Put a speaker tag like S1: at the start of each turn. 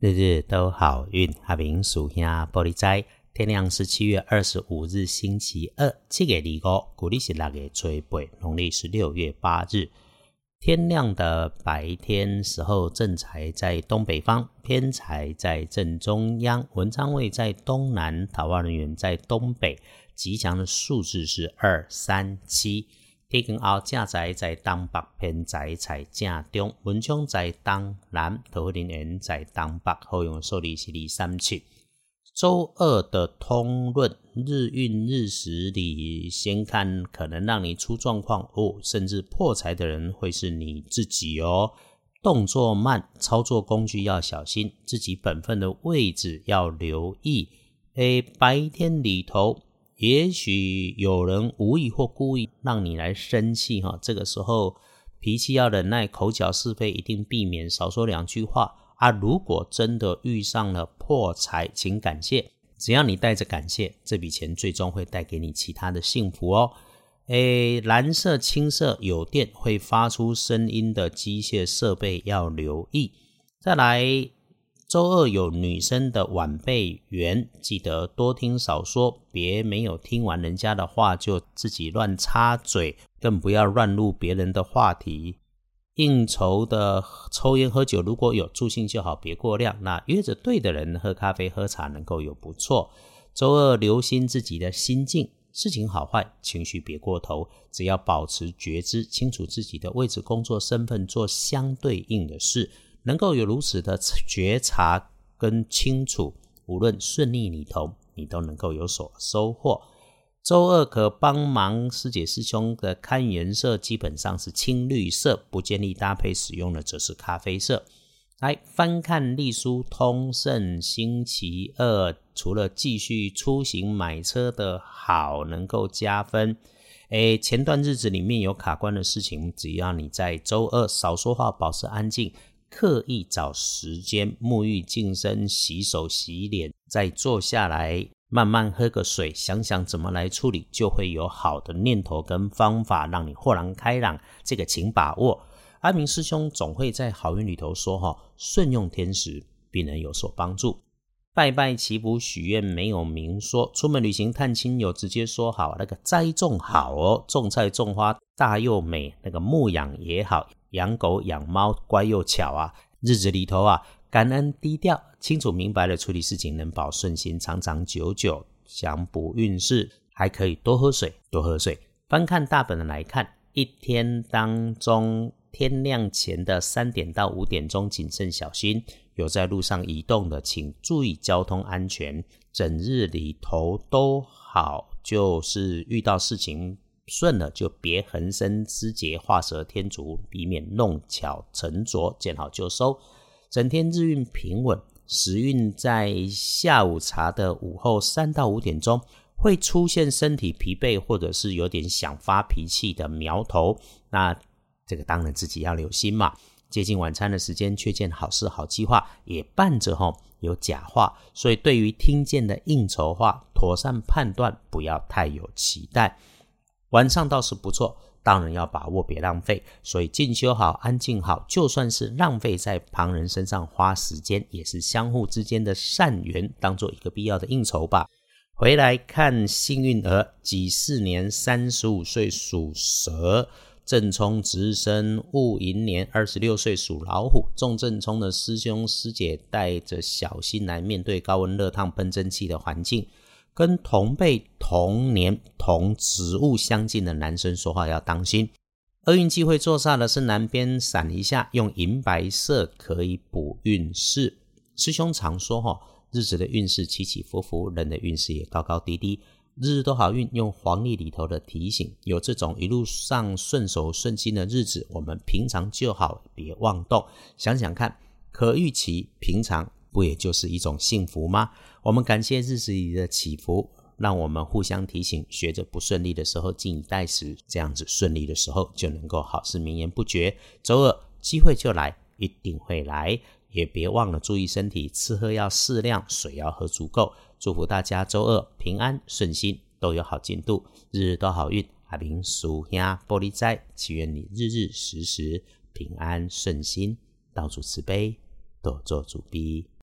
S1: 日日都好运，阿明属下玻璃斋。天亮是七月二十五日，星期二，七月二五，古历是六月初八，农历是六月八日。天亮的白天时候，正财在东北方，偏财在正中央，文昌位在东南，桃花人员在东北。吉祥的数字是二三七。天光后，正财在东北，偏财在正中，文昌在东南，桃花人在东北。后用数字是二三七。周二的通论日运日时里，先看可能让你出状况哦，甚至破财的人会是你自己哦。动作慢，操作工具要小心，自己本分的位置要留意。诶，白天里头，也许有人无意或故意让你来生气哈，这个时候脾气要忍耐，口角是非一定避免，少说两句话。啊，如果真的遇上了破财，请感谢，只要你带着感谢，这笔钱最终会带给你其他的幸福哦。诶，蓝色、青色有电会发出声音的机械设备要留意。再来，周二有女生的晚辈缘，记得多听少说，别没有听完人家的话就自己乱插嘴，更不要乱入别人的话题。应酬的抽烟喝酒，如果有助兴就好，别过量。那约着对的人喝咖啡喝茶，能够有不错。周二留心自己的心境，事情好坏，情绪别过头，只要保持觉知，清楚自己的位置、工作身份，做相对应的事，能够有如此的觉察跟清楚，无论顺利你头，你都能够有所收获。周二可帮忙师姐师兄的看颜色，基本上是青绿色，不建议搭配使用的则是咖啡色。来翻看历书通胜星期二，除了继续出行买车的好能够加分，诶，前段日子里面有卡关的事情，只要你在周二少说话，保持安静，刻意找时间沐浴净身、洗手洗脸，再坐下来。慢慢喝个水，想想怎么来处理，就会有好的念头跟方法，让你豁然开朗。这个请把握。阿明师兄总会在好运里头说：“哈，顺用天时，必能有所帮助。”拜拜祈福许愿没有明说，出门旅行探亲友直接说好。那个栽种好哦，种菜种花大又美。那个牧养也好，养狗养猫乖又巧啊。日子里头啊。感恩低调，清楚明白的处理事情，能保顺心，长长久久。想补运势，还可以多喝水，多喝水。翻看大本的来看，一天当中，天亮前的三点到五点钟谨慎小心。有在路上移动的，请注意交通安全。整日里头都好，就是遇到事情顺了，就别横生枝节，画蛇添足，避免弄巧成拙，见好就收。整天日运平稳，时运在下午茶的午后三到五点钟会出现身体疲惫或者是有点想发脾气的苗头。那这个当然自己要留心嘛。接近晚餐的时间，却见好事好计划，也伴着吼有假话，所以对于听见的应酬话，妥善判断，不要太有期待。晚上倒是不错。当然要把握，别浪费。所以进修好，安静好，就算是浪费在旁人身上花时间，也是相互之间的善缘，当做一个必要的应酬吧。回来看幸运儿，己巳年三十五岁属蛇，正冲直生戊寅年二十六岁属老虎。中正冲的师兄师姐带着小心来面对高温热烫喷蒸汽的环境。跟同辈、同年、同职务相近的男生说话要当心。厄运机会坐煞的是南边闪一下，用银白色可以补运势。师兄常说哈，日子的运势起起伏伏，人的运势也高高低低。日日都好运，用黄历里头的提醒，有这种一路上顺手顺心的日子，我们平常就好，别妄动。想想看，可预期，平常。不也就是一种幸福吗？我们感谢日子里的起伏，让我们互相提醒，学着不顺利的时候静以待时，这样子顺利的时候就能够好事绵延不绝。周二机会就来，一定会来，也别忘了注意身体，吃喝要适量，水要喝足够。祝福大家周二平安顺心，都有好进度，日日都好运。阿明叔兄玻璃斋，祈愿你日日时时平安顺心，到处慈悲，多做主逼。